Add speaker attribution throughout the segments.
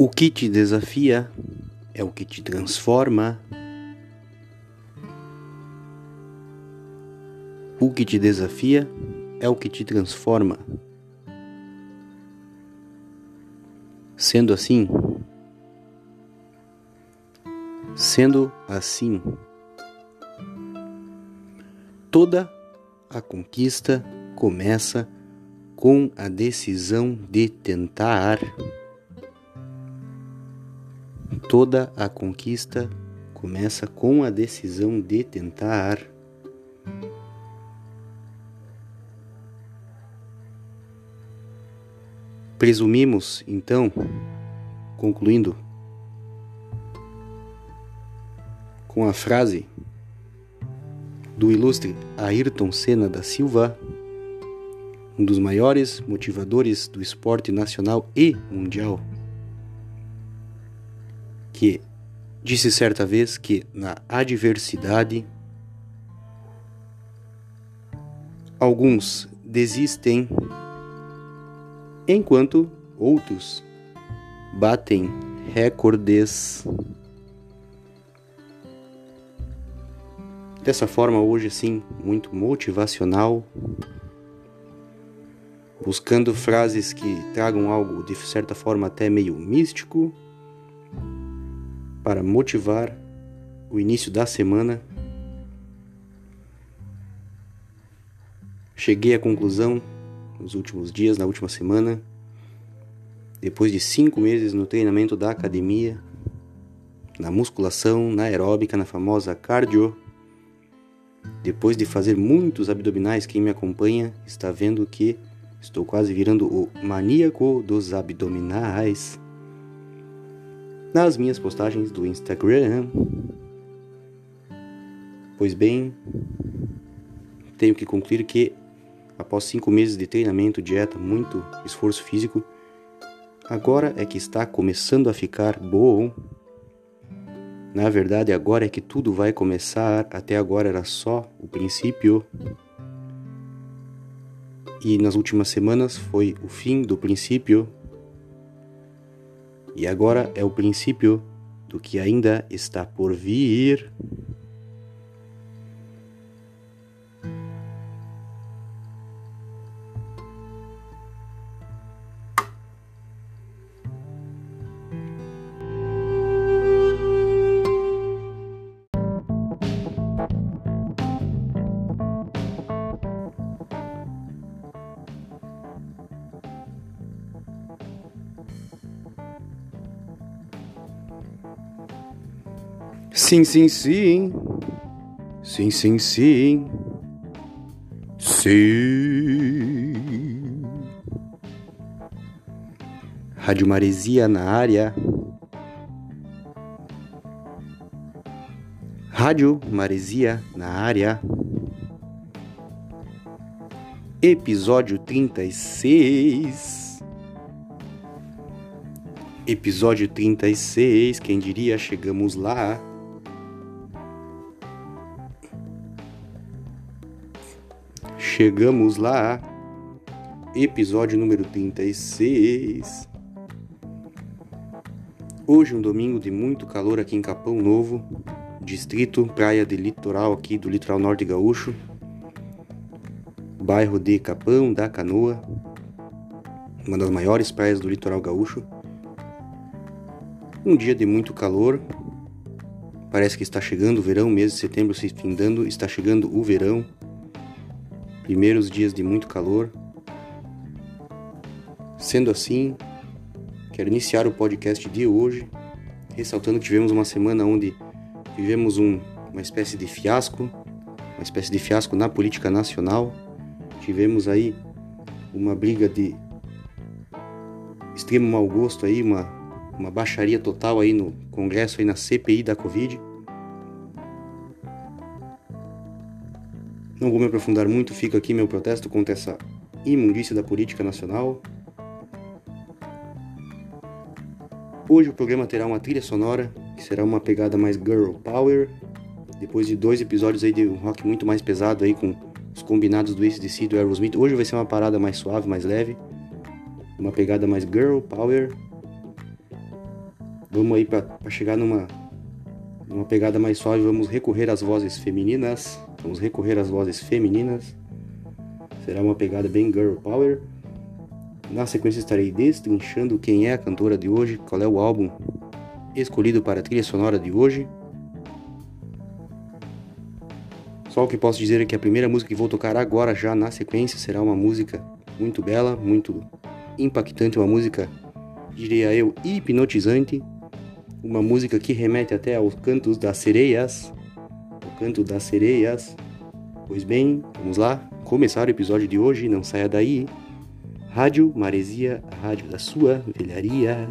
Speaker 1: O que te desafia é o que te transforma. O que te desafia é o que te transforma. Sendo assim, sendo assim, toda a conquista começa com a decisão de tentar. Toda a conquista começa com a decisão de tentar. Presumimos, então, concluindo com a frase do ilustre Ayrton Senna da Silva, um dos maiores motivadores do esporte nacional e mundial, que disse certa vez que na adversidade alguns desistem enquanto outros batem recordes. Dessa forma, hoje sim, muito motivacional, buscando frases que tragam algo de certa forma até meio místico para motivar o início da semana. Cheguei à conclusão nos últimos dias, na última semana, depois de cinco meses no treinamento da academia, na musculação, na aeróbica, na famosa cardio, depois de fazer muitos abdominais, quem me acompanha está vendo que estou quase virando o maníaco dos abdominais nas minhas postagens do Instagram. Pois bem, tenho que concluir que após cinco meses de treinamento, dieta, muito esforço físico, agora é que está começando a ficar bom. Na verdade, agora é que tudo vai começar. Até agora era só o princípio. E nas últimas semanas foi o fim do princípio. E agora é o princípio do que ainda está por vir. Sim, sim, sim. Sim, sim, sim. Sim. Rádio Maresia na área. Rádio Maresia na área. Episódio 36. Episódio 36, quem diria, chegamos lá. Chegamos lá. Episódio número 36. Hoje um domingo de muito calor aqui em Capão Novo, distrito Praia de Litoral aqui do litoral norte gaúcho. Bairro de Capão da Canoa, uma das maiores praias do litoral gaúcho. Um dia de muito calor. Parece que está chegando o verão, mês de setembro se findando, está chegando o verão primeiros dias de muito calor. Sendo assim, quero iniciar o podcast de hoje ressaltando que tivemos uma semana onde tivemos um, uma espécie de fiasco, uma espécie de fiasco na política nacional. Tivemos aí uma briga de extremo mau gosto aí, uma, uma baixaria total aí no Congresso aí na CPI da Covid. Não vou me aprofundar muito, fica aqui meu protesto contra essa imundícia da política nacional. Hoje o programa terá uma trilha sonora, que será uma pegada mais girl power, depois de dois episódios aí de um rock muito mais pesado aí com os combinados do ACDC e do Aerosmith. Hoje vai ser uma parada mais suave, mais leve, uma pegada mais girl power.
Speaker 2: Vamos aí para chegar numa, numa pegada mais suave, vamos recorrer às vozes femininas. Vamos recorrer às vozes femininas. Será uma pegada bem girl power. Na sequência estarei destrinchando quem é a cantora de hoje, qual é o álbum escolhido para a trilha sonora de hoje. Só o que posso dizer é que a primeira música que vou tocar agora, já na sequência, será uma música muito bela, muito impactante, uma música, diria eu, hipnotizante. Uma música que remete até aos cantos das sereias. Canto das sereias. Pois bem, vamos lá começar o episódio de hoje, não saia daí. Rádio Maresia, rádio da sua velharia.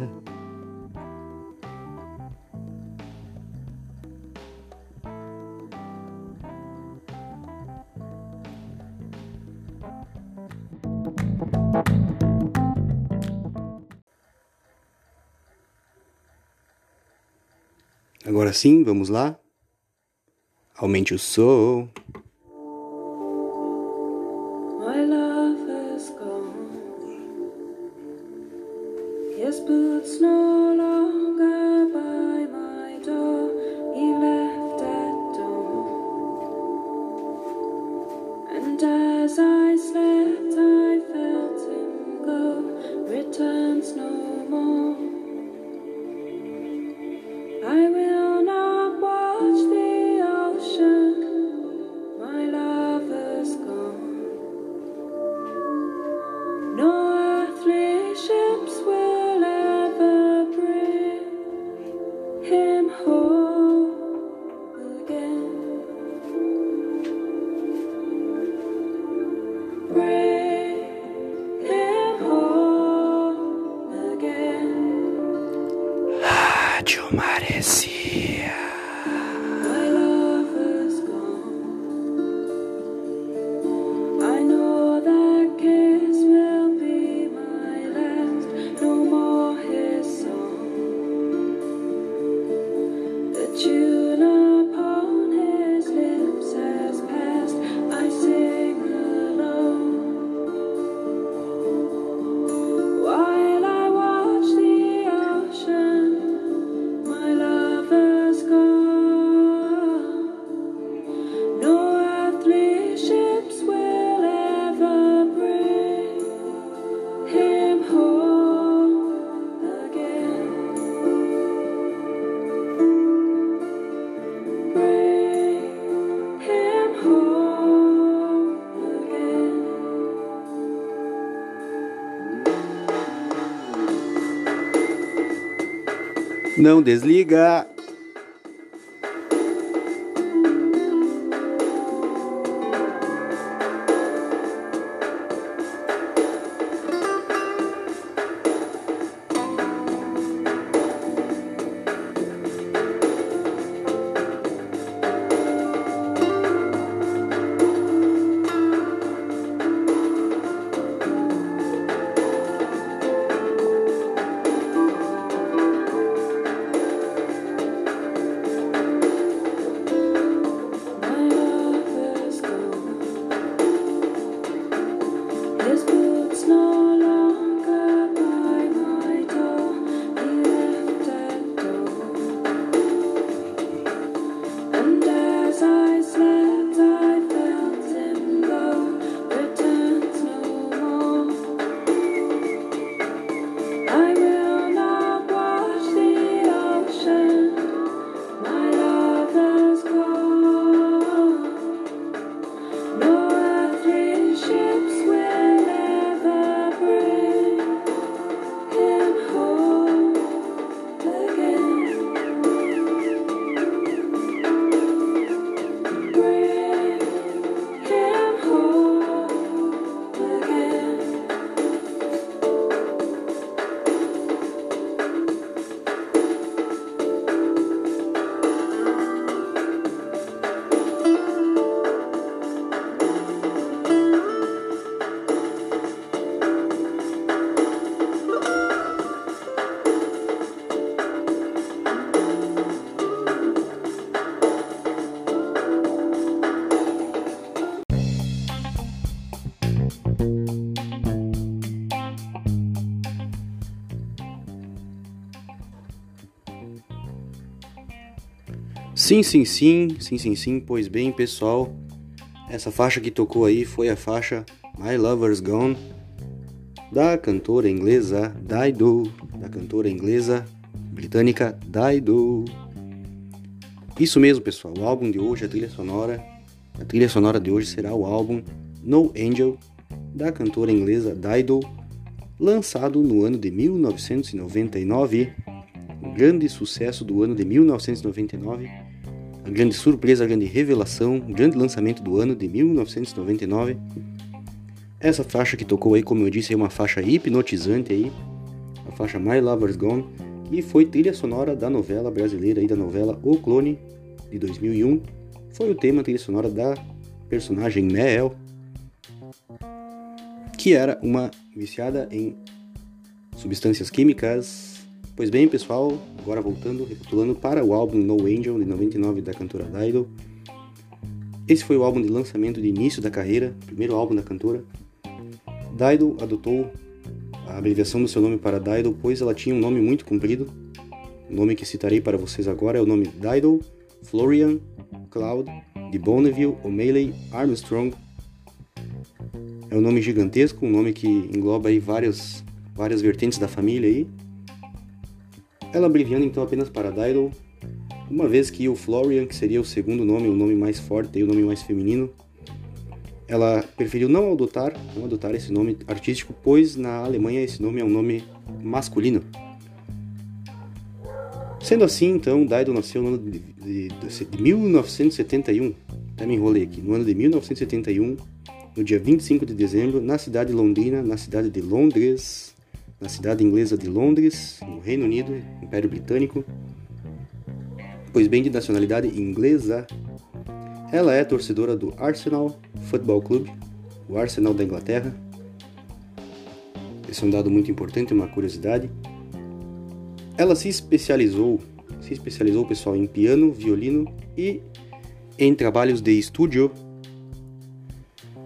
Speaker 2: Agora sim, vamos lá. Aumente o som. My love has gone. Não desliga.
Speaker 1: Sim, sim, sim, sim, sim, sim, pois bem, pessoal, essa faixa que tocou aí foi a faixa My Lover's Gone da cantora inglesa Dido, da cantora inglesa britânica Dido. Isso mesmo, pessoal, o álbum de hoje, a trilha sonora, a trilha sonora de hoje será o álbum No Angel da cantora inglesa Dido, lançado no ano de 1999, um grande sucesso do ano de 1999 a grande surpresa, a grande revelação, o grande lançamento do ano de 1999. Essa faixa que tocou aí, como eu disse, é uma faixa hipnotizante aí, a faixa My Lover's Gone, e foi trilha sonora da novela brasileira aí, da novela O Clone, de 2001. Foi o tema trilha sonora da personagem Mel, que era uma viciada em substâncias químicas Pois bem, pessoal, agora voltando, recapitulando para o álbum No Angel, de 99, da cantora Dido. Esse foi o álbum de lançamento de início da carreira, primeiro álbum da cantora. Dido adotou a abreviação do seu nome para Dido, pois ela tinha um nome muito comprido. O nome que citarei para vocês agora é o nome Dido Florian Cloud de Bonneville O'Malley Armstrong. É um nome gigantesco, um nome que engloba aí várias, várias vertentes da família aí. Ela abreviando então apenas para Dido, uma vez que o Florian, que seria o segundo nome, o nome mais forte e o nome mais feminino, ela preferiu não adotar, não adotar esse nome artístico, pois na Alemanha esse nome é um nome masculino. Sendo assim, então, Dido nasceu no ano de, de, de 1971, até me enrolei aqui, no ano de 1971, no dia 25 de dezembro, na cidade londrina, na cidade de Londres, na cidade inglesa de Londres, no Reino Unido, Império Britânico. Pois bem, de nacionalidade inglesa, ela é torcedora do Arsenal Football Club, o Arsenal da Inglaterra. Esse é um dado muito importante, uma curiosidade. Ela se especializou, se especializou, pessoal, em piano, violino e em trabalhos de estúdio.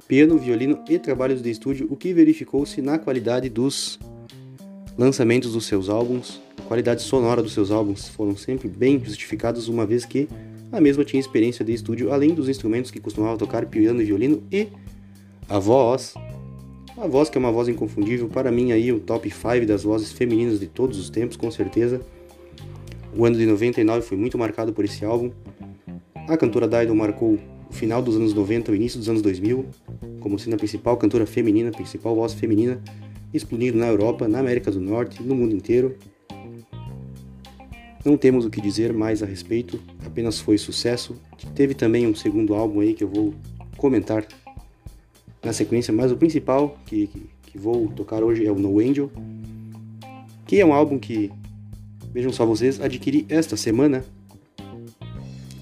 Speaker 1: Piano, violino e trabalhos de estúdio, o que verificou-se na qualidade dos lançamentos dos seus álbuns, a qualidade sonora dos seus álbuns foram sempre bem justificados, uma vez que a mesma tinha experiência de estúdio, além dos instrumentos que costumava tocar piano e violino e a voz. A voz que é uma voz inconfundível, para mim aí o top 5 das vozes femininas de todos os tempos, com certeza. O ano de 99 foi muito marcado por esse álbum. A cantora Dido marcou o final dos anos 90, o início dos anos 2000, como sendo a principal cantora feminina, a principal voz feminina explodindo na Europa, na América do Norte, no mundo inteiro. Não temos o que dizer mais a respeito, apenas foi sucesso. Teve também um segundo álbum aí que eu vou comentar na sequência, mas o principal que, que, que vou tocar hoje é o No Angel, que é um álbum que, vejam só vocês, adquiri esta semana.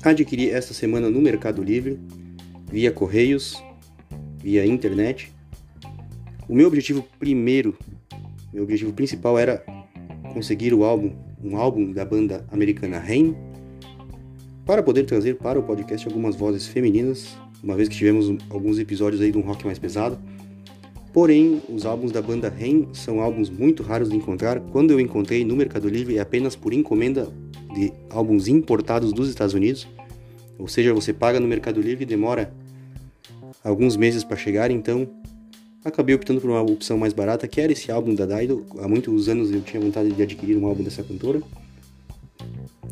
Speaker 1: Adquiri esta semana no Mercado Livre, via correios, via internet. O meu objetivo primeiro, meu objetivo principal era conseguir o álbum, um álbum da banda americana Rain, para poder trazer para o podcast algumas vozes femininas, uma vez que tivemos alguns episódios aí de um rock mais pesado. Porém, os álbuns da banda Rain são álbuns muito raros de encontrar. Quando eu encontrei no Mercado Livre é apenas por encomenda de álbuns importados dos Estados Unidos. Ou seja, você paga no Mercado Livre e demora alguns meses para chegar, então acabei optando por uma opção mais barata, que era esse álbum da Dido. Há muitos anos eu tinha vontade de adquirir um álbum dessa cantora.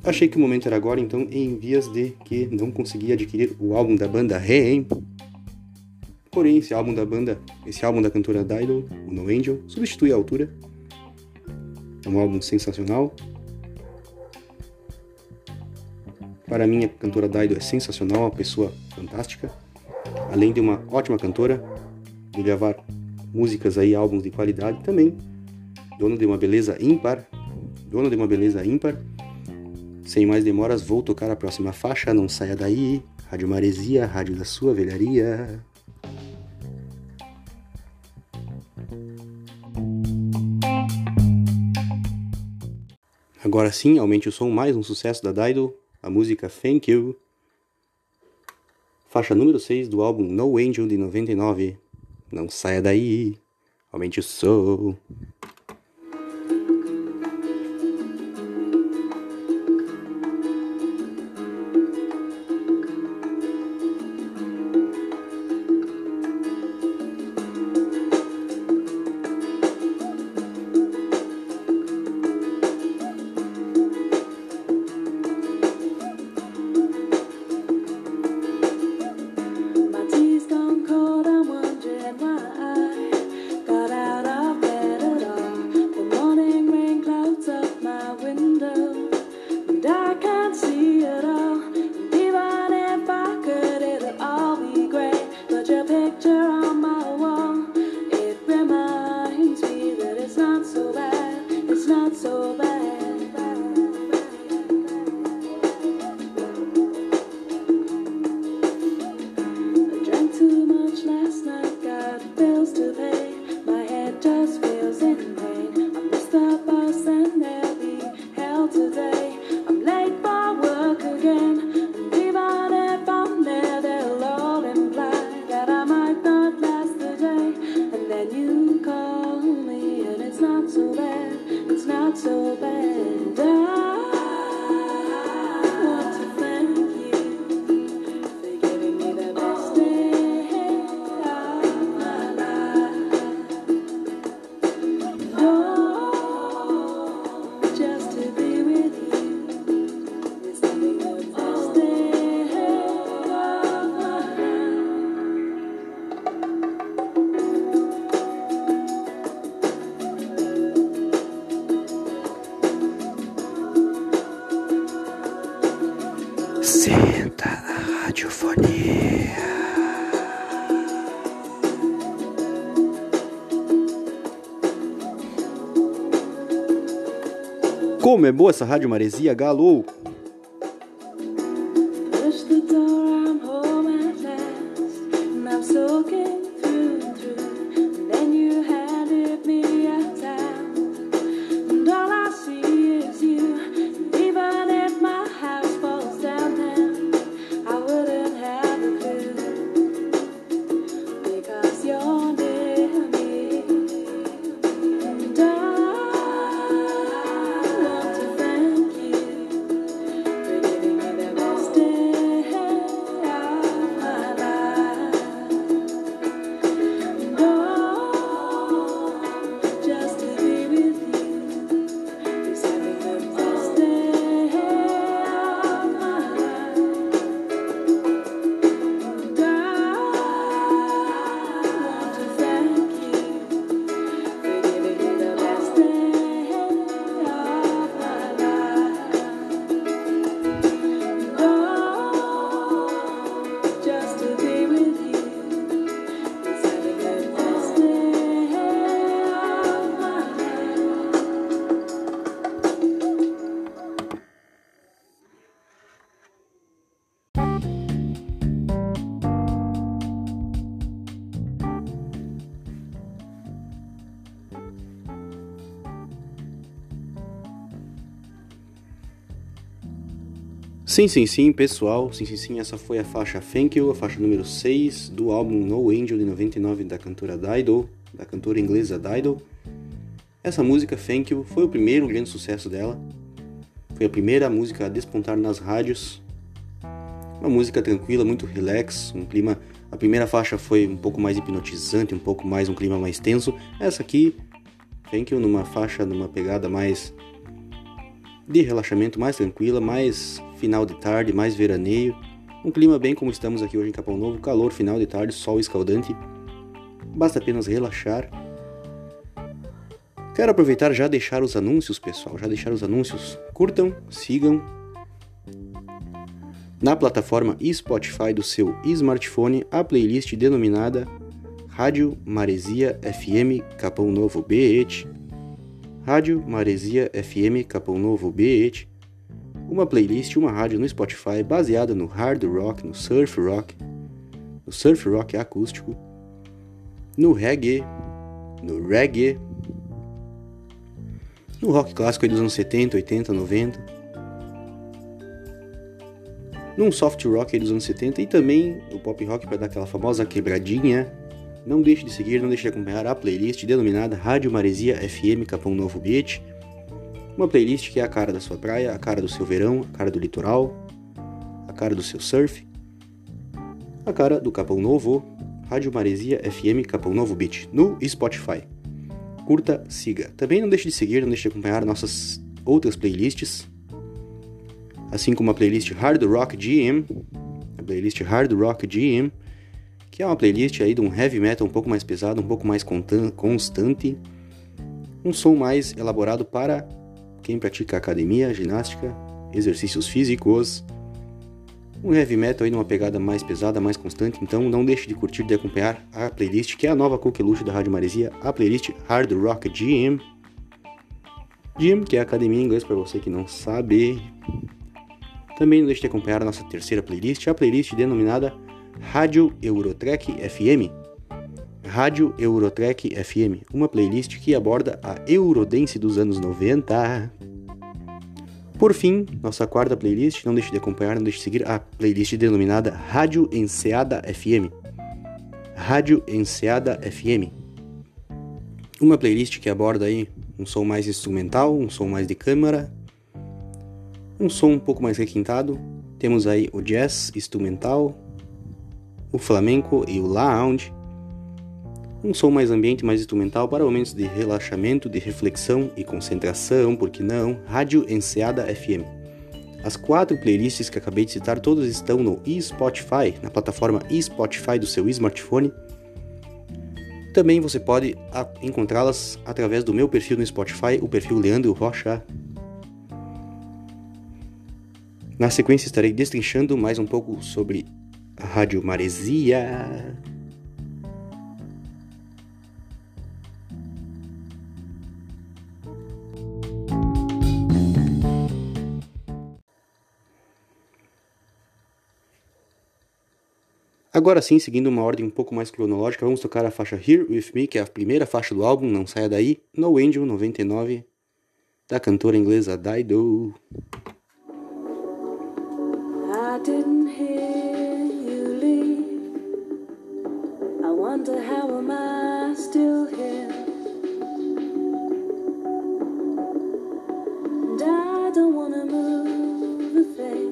Speaker 1: Achei que o momento era agora, então, em vias de que não consegui adquirir o álbum da banda Rain. Porém, esse álbum da banda, esse álbum da cantora Dido, o No Angel, substitui a altura. É um álbum sensacional. Para mim, a cantora Dido é sensacional, uma pessoa fantástica. Além de uma ótima cantora, de gravar músicas aí, álbuns de qualidade também. Dono de uma beleza ímpar. Dono de uma beleza ímpar. Sem mais demoras, vou tocar a próxima faixa. Não saia daí. Rádio Maresia, rádio da sua velharia. Agora sim, aumente o som, mais um sucesso da Dido, a música Thank You. Faixa número 6 do álbum No Angel de 99. Não saia daí, aumente o som. É boa essa rádio maresia, galo! Sim, sim, sim, pessoal. Sim, sim, sim. Essa foi a faixa Thank You, a faixa número 6 do álbum No Angel de 99 da cantora Dido, da cantora inglesa Dido. Essa música Thank You foi o primeiro grande sucesso dela. Foi a primeira música a despontar nas rádios. Uma música tranquila, muito relax, um clima. A primeira faixa foi um pouco mais hipnotizante, um pouco mais um clima mais tenso. Essa aqui, Thank You, numa faixa, numa pegada mais de relaxamento, mais tranquila, mais final de tarde, mais veraneio. Um clima bem como estamos aqui hoje em Capão Novo, calor final de tarde, sol escaldante. Basta apenas relaxar. Quero aproveitar já deixar os anúncios, pessoal, já deixar os anúncios. Curtam, sigam. Na plataforma Spotify do seu smartphone, a playlist denominada Rádio Maresia FM Capão Novo BET. Rádio Maresia FM Capão Novo BET uma playlist uma rádio no Spotify baseada no hard rock, no surf rock, no surf rock acústico, no reggae, no reggae, no rock clássico dos anos 70, 80, 90, num soft rock dos anos 70 e também o pop rock para dar aquela famosa quebradinha. Não deixe de seguir, não deixe de acompanhar a playlist denominada Rádio Maresia FM Capão Novo Beach uma playlist que é a cara da sua praia, a cara do seu verão, a cara do litoral, a cara do seu surf, a cara do Capão Novo, Rádio Maresia FM Capão Novo Beach, no Spotify. Curta, siga. Também não deixe de seguir, não deixe de acompanhar nossas outras playlists, assim como a playlist Hard Rock GM, a playlist Hard Rock GM, que é uma playlist aí de um heavy metal um pouco mais pesado, um pouco mais constante, um som mais elaborado para quem pratica academia, ginástica, exercícios físicos, um heavy metal aí numa pegada mais pesada, mais constante, então não deixe de curtir e de acompanhar a playlist que é a nova coqueluche da Rádio Maresia, a playlist Hard Rock Gym. Gym, que é academia em inglês para você que não sabe. Também não deixe de acompanhar a nossa terceira playlist, a playlist denominada Rádio Eurotrek FM. Rádio Eurotrek FM, uma playlist que aborda a Eurodance dos anos 90. Por fim, nossa quarta playlist, não deixe de acompanhar, não deixe de seguir a playlist denominada Rádio Enseada FM. Rádio Enseada FM. Uma playlist que aborda aí um som mais instrumental, um som mais de câmara, um som um pouco mais requintado. Temos aí o jazz instrumental, o flamenco e o lounge um som mais ambiente, mais instrumental para momentos de relaxamento, de reflexão e concentração, por que não? Rádio Enseada FM. As quatro playlists que acabei de citar todas estão no Spotify, na plataforma Spotify do seu smartphone. Também você pode encontrá-las através do meu perfil no Spotify, o perfil Leandro Rocha.
Speaker 2: Na sequência estarei destrinchando mais um pouco sobre Rádio Maresia. Agora sim, seguindo uma ordem um pouco mais cronológica, vamos tocar a faixa Here With Me, que é a primeira faixa do álbum, não saia daí, No Angel 99, da cantora inglesa Dido. I didn't hear wonder how am I still here? And I don't wanna move a thing.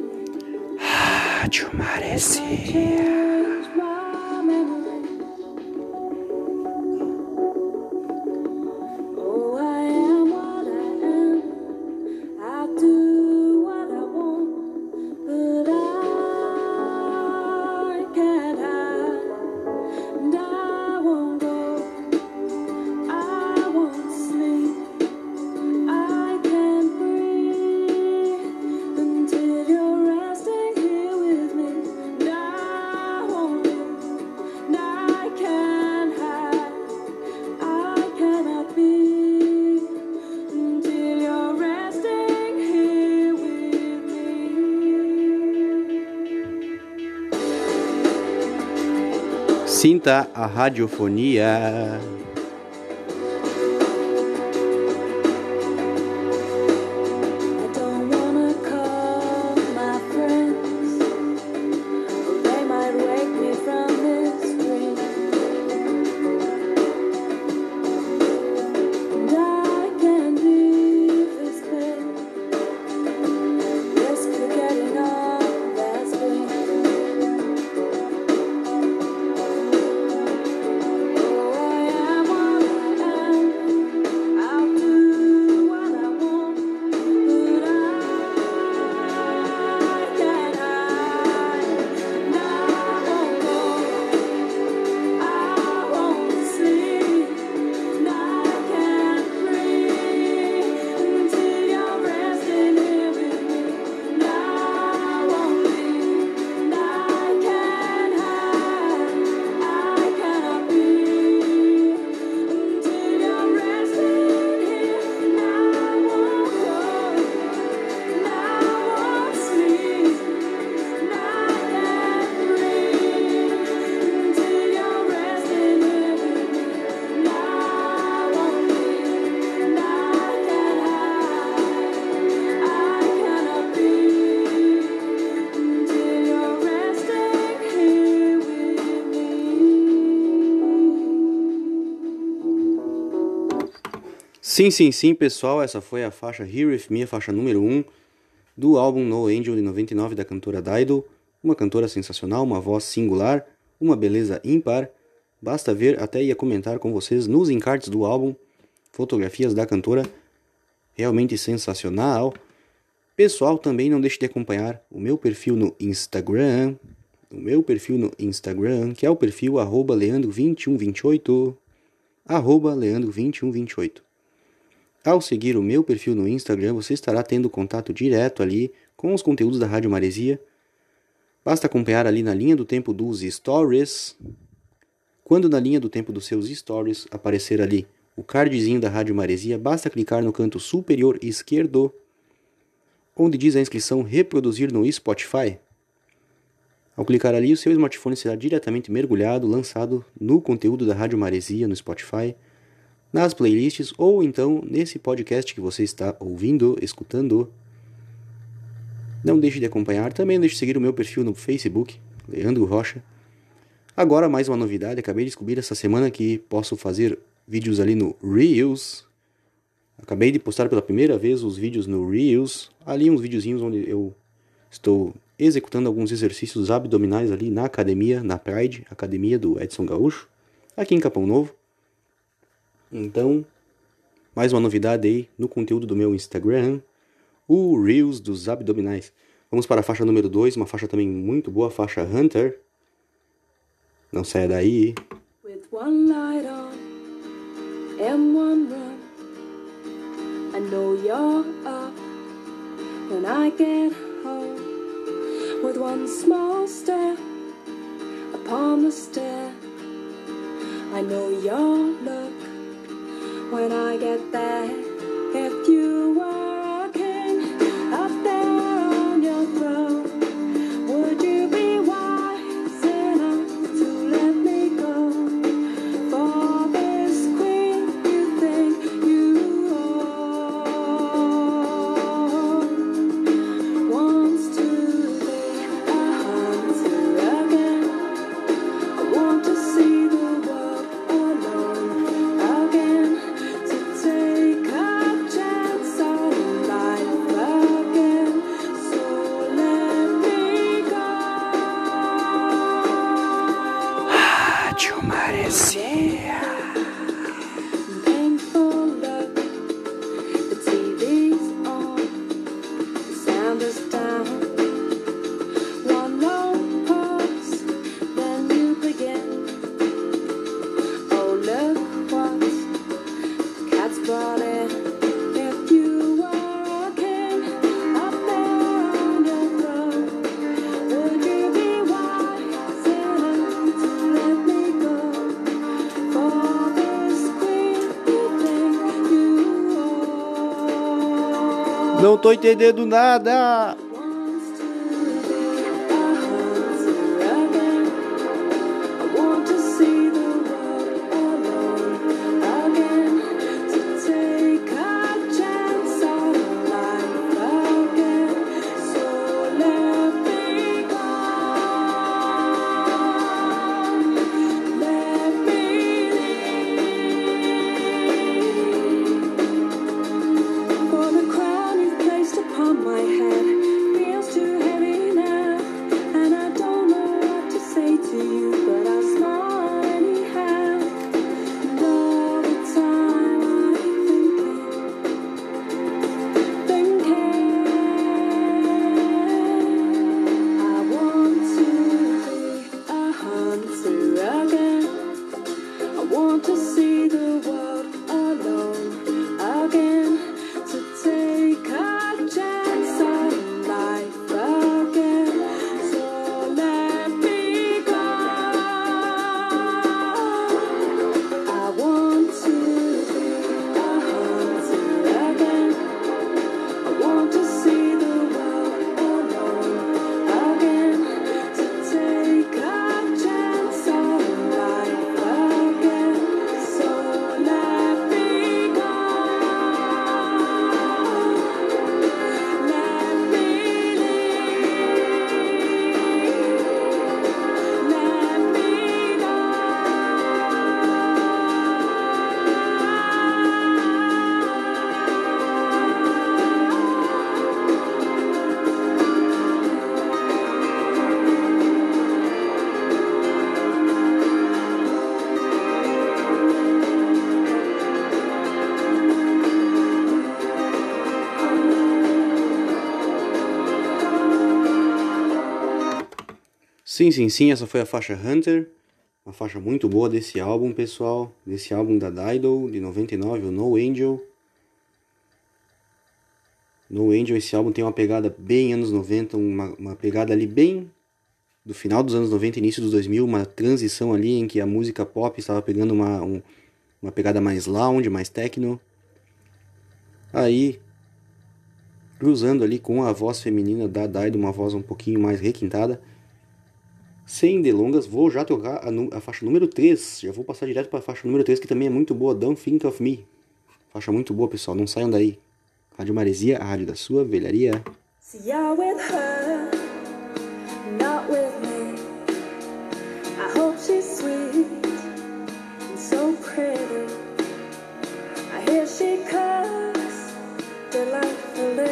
Speaker 2: Rádio Maresia. Sinta a radiofonia. Sim, sim, sim, pessoal, essa foi a faixa Here With Me, a faixa número 1 do álbum No Angel de 99 da cantora Dido, uma cantora sensacional, uma voz singular, uma beleza ímpar. Basta ver, até ia comentar com vocês nos encartes do álbum, fotografias da cantora, realmente sensacional. Pessoal, também não deixe de acompanhar o meu perfil no Instagram, o meu perfil no Instagram, que é o perfil arroba leandro2128, arroba leandro2128. Ao seguir o meu perfil no Instagram, você estará tendo contato direto ali com os conteúdos da Rádio Maresia. Basta acompanhar ali na linha do tempo dos stories. Quando na linha do tempo dos seus stories aparecer ali o cardzinho da Rádio Maresia, basta clicar no canto superior esquerdo, onde diz a inscrição reproduzir no Spotify. Ao clicar ali, o seu smartphone será diretamente mergulhado, lançado no conteúdo da Rádio Maresia no Spotify nas playlists ou então nesse podcast que você está ouvindo, escutando. Não deixe de acompanhar, também deixe de seguir o meu perfil no Facebook, Leandro Rocha. Agora mais uma novidade, acabei de descobrir essa semana que posso fazer vídeos ali no Reels. Acabei de postar pela primeira vez os vídeos no Reels, ali uns videozinhos onde eu estou executando alguns exercícios abdominais ali na academia, na Pride, academia do Edson Gaúcho, aqui em Capão Novo. Então, mais uma novidade aí no conteúdo do meu Instagram, o Reels dos abdominais. Vamos para a faixa número 2, uma faixa também muito boa, a faixa Hunter. Não saia daí. With one light on and one run I know you're up when I get home with one small step upon the stair. I know your look when I get there. If you were
Speaker 1: tô entendendo nada. Sim, sim, sim, essa foi a faixa Hunter. Uma faixa muito boa desse álbum, pessoal. Desse álbum da Dido, de 99, o No Angel. No Angel, esse álbum tem uma pegada bem anos 90, uma, uma pegada ali bem do final dos anos 90, início dos 2000, uma transição ali em que a música pop estava pegando uma, um- uma pegada mais lounge, mais techno. Aí, cruzando ali com a voz feminina da Dido, uma voz um pouquinho mais requintada. Sem delongas, vou já tocar a, a faixa número 3. Já vou passar direto para a faixa número 3, que também é muito boa. Don't Think of Me. Faixa muito boa, pessoal. Não saiam daí. Rádio Maresia, a rádio da sua velharia.
Speaker 2: See, you're with her, not with me. I hope she's sweet and so pretty. I hear she cooks delightfully.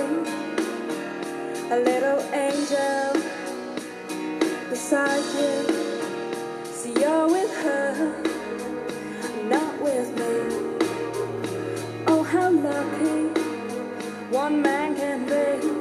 Speaker 2: A little angel beside you. See, you're with her, not with me. Oh, how lucky one man can be.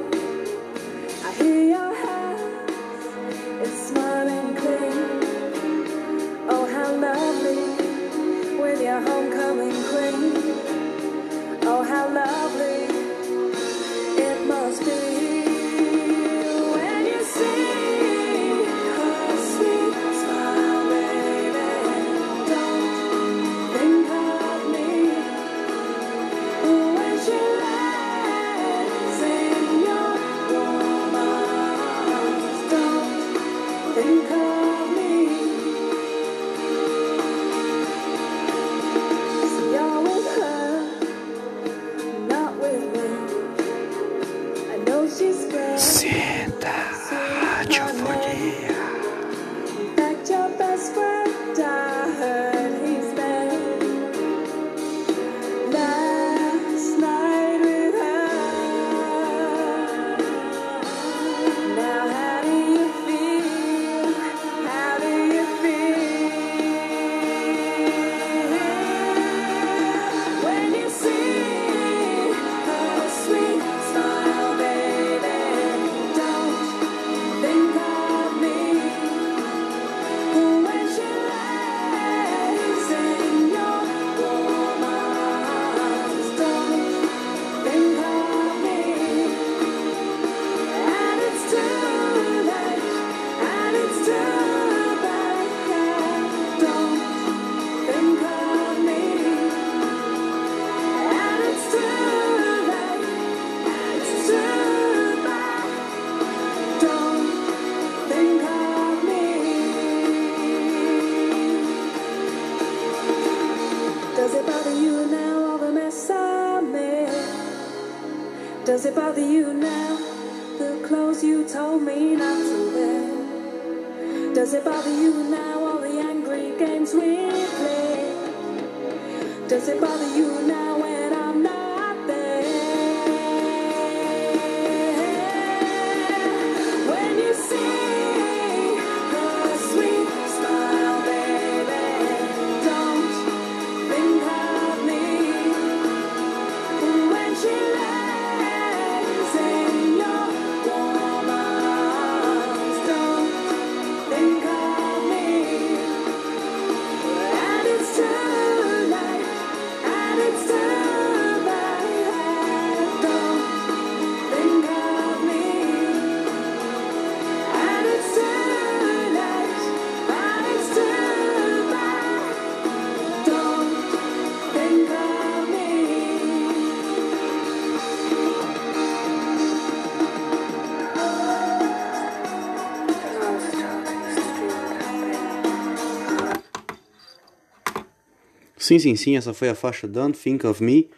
Speaker 1: Sim, sim, sim, essa foi a faixa Don't Think of Me.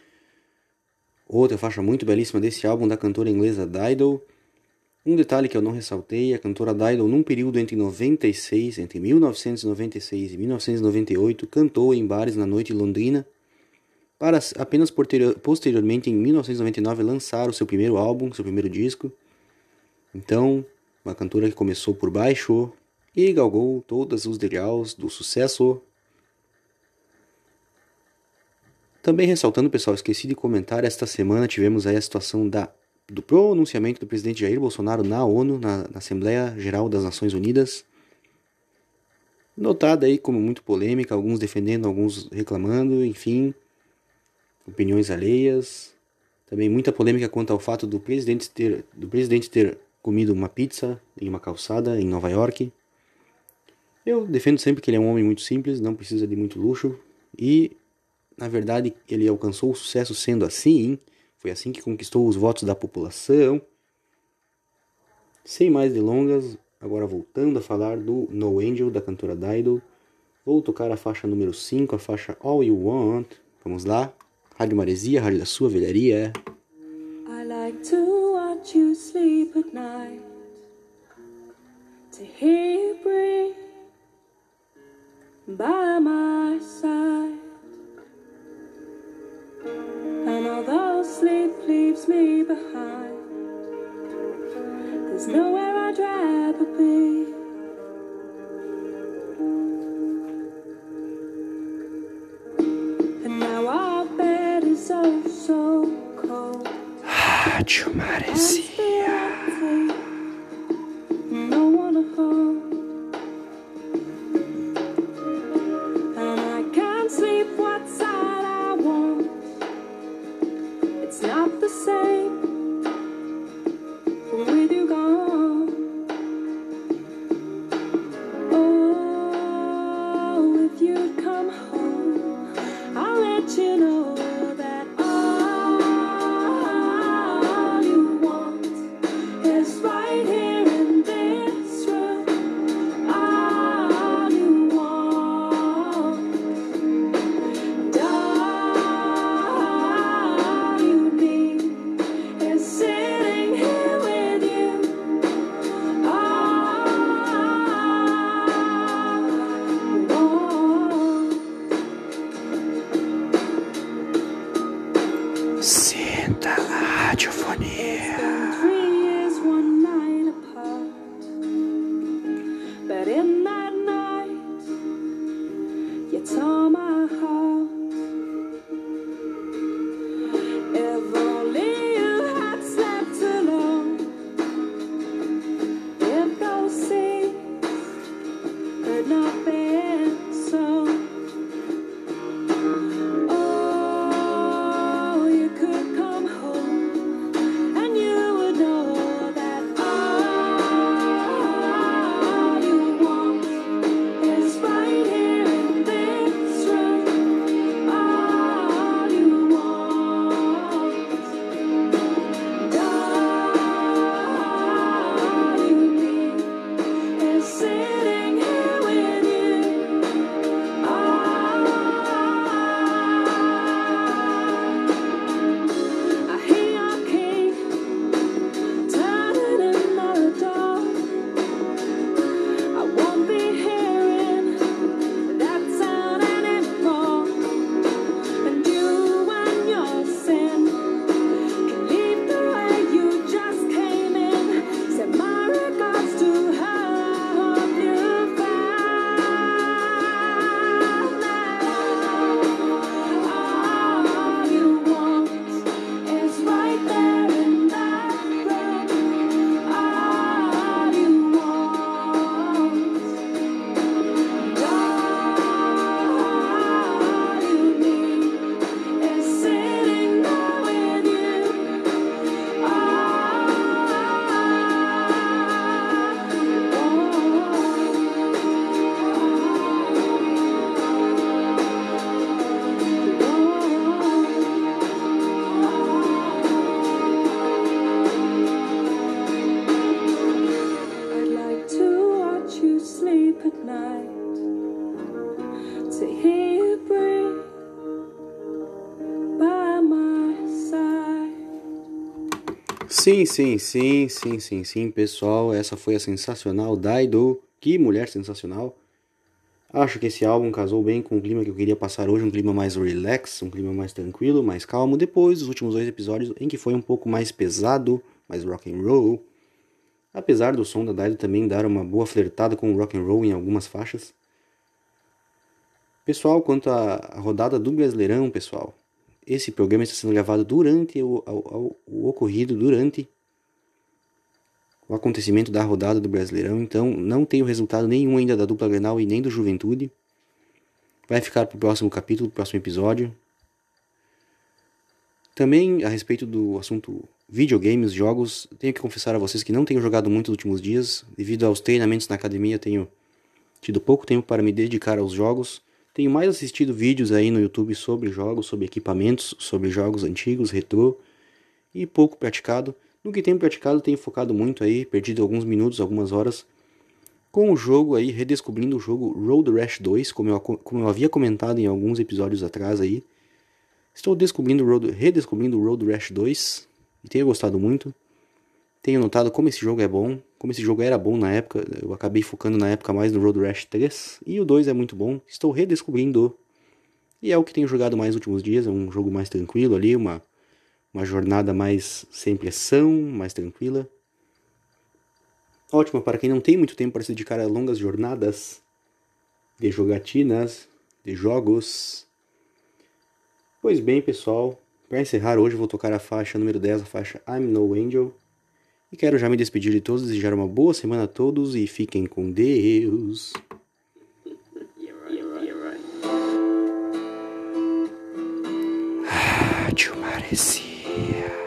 Speaker 1: Outra faixa muito belíssima desse álbum da cantora inglesa Dido. Um detalhe que eu não ressaltei, a cantora Dido, num período entre 96, entre 1996 e 1998, cantou em bares na noite londrina, para apenas posterior- posteriormente, em 1999, lançar o seu primeiro álbum, seu primeiro disco. Então, uma cantora que começou por baixo e galgou todos os degraus do sucesso Também ressaltando, pessoal, esqueci de comentar, esta semana tivemos aí a situação da, do pronunciamento do presidente Jair Bolsonaro na ONU, na, na Assembleia Geral das Nações Unidas. Notada aí como muito polêmica, alguns defendendo, alguns reclamando, enfim, opiniões alheias. Também muita polêmica quanto ao fato do presidente ter, do presidente ter comido uma pizza em uma calçada em Nova York. Eu defendo sempre que ele é um homem muito simples, não precisa de muito luxo e na verdade, ele alcançou o sucesso sendo assim, foi assim que conquistou os votos da população. Sem mais delongas, agora voltando a falar do No Angel da cantora Dido, vou tocar a faixa número 5, a faixa All You Want. Vamos lá, Rádio Maresia, Rádio da Sua Velharia.
Speaker 2: I like to watch you sleep at night, to hear you breathe by my side. Although sleep leaves me behind, there's nowhere I'd rather be. And now our bed is so, so cold.
Speaker 1: Rádio Maresia. Sim, sim, sim, sim, sim, sim, pessoal. Essa foi a sensacional Daido. Que mulher sensacional. Acho que esse álbum casou bem com o clima que eu queria passar hoje, um clima mais relax, um clima mais tranquilo, mais calmo, depois dos últimos dois episódios em que foi um pouco mais pesado, mais rock and roll. Apesar do som da Daido também dar uma boa flertada com o rock and roll em algumas faixas. Pessoal, quanto à rodada do Brasileirão, pessoal, esse programa está sendo gravado durante o, o, ocorrido durante o acontecimento da rodada do Brasileirão, então não tem o resultado nenhum ainda da dupla Grenal e nem do Juventude. Vai ficar para o próximo capítulo, próximo episódio. Também a respeito do assunto videogames, jogos, tenho que confessar a vocês que não tenho jogado muito nos últimos dias, devido aos treinamentos na academia, tenho tido pouco tempo para me dedicar aos jogos. Tenho mais assistido vídeos aí no YouTube sobre jogos, sobre equipamentos, sobre jogos antigos, retrô e pouco praticado. No que tenho praticado, tenho focado muito aí, perdido alguns minutos, algumas horas com o jogo aí, redescobrindo o jogo Road Rash 2, como eu, como eu havia comentado em alguns episódios atrás aí. Estou descobrindo Road, redescobrindo o Road Rash 2 e tenho gostado muito. Tenho notado como esse jogo é bom, como esse jogo era bom na época. Eu acabei focando na época mais no Road Rash 3 e o 2 é muito bom. Estou redescobrindo e é o que tenho jogado mais nos últimos dias. É um jogo mais tranquilo ali, uma uma jornada mais sem pressão, mais tranquila. Ótima para quem não tem muito tempo para se dedicar a longas jornadas de jogatinas, de jogos. Pois bem, pessoal, para encerrar hoje vou tocar a faixa número 10, a faixa I'm No Angel. E quero já me despedir de todos, desejar uma boa semana a todos e fiquem com Deus. Rádio Maresia.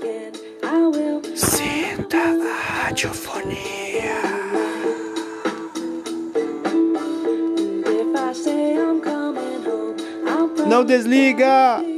Speaker 2: Can, I will.
Speaker 1: Sinta a radiofonia.
Speaker 2: And if I say I'm coming home, I'll
Speaker 1: Não desliga!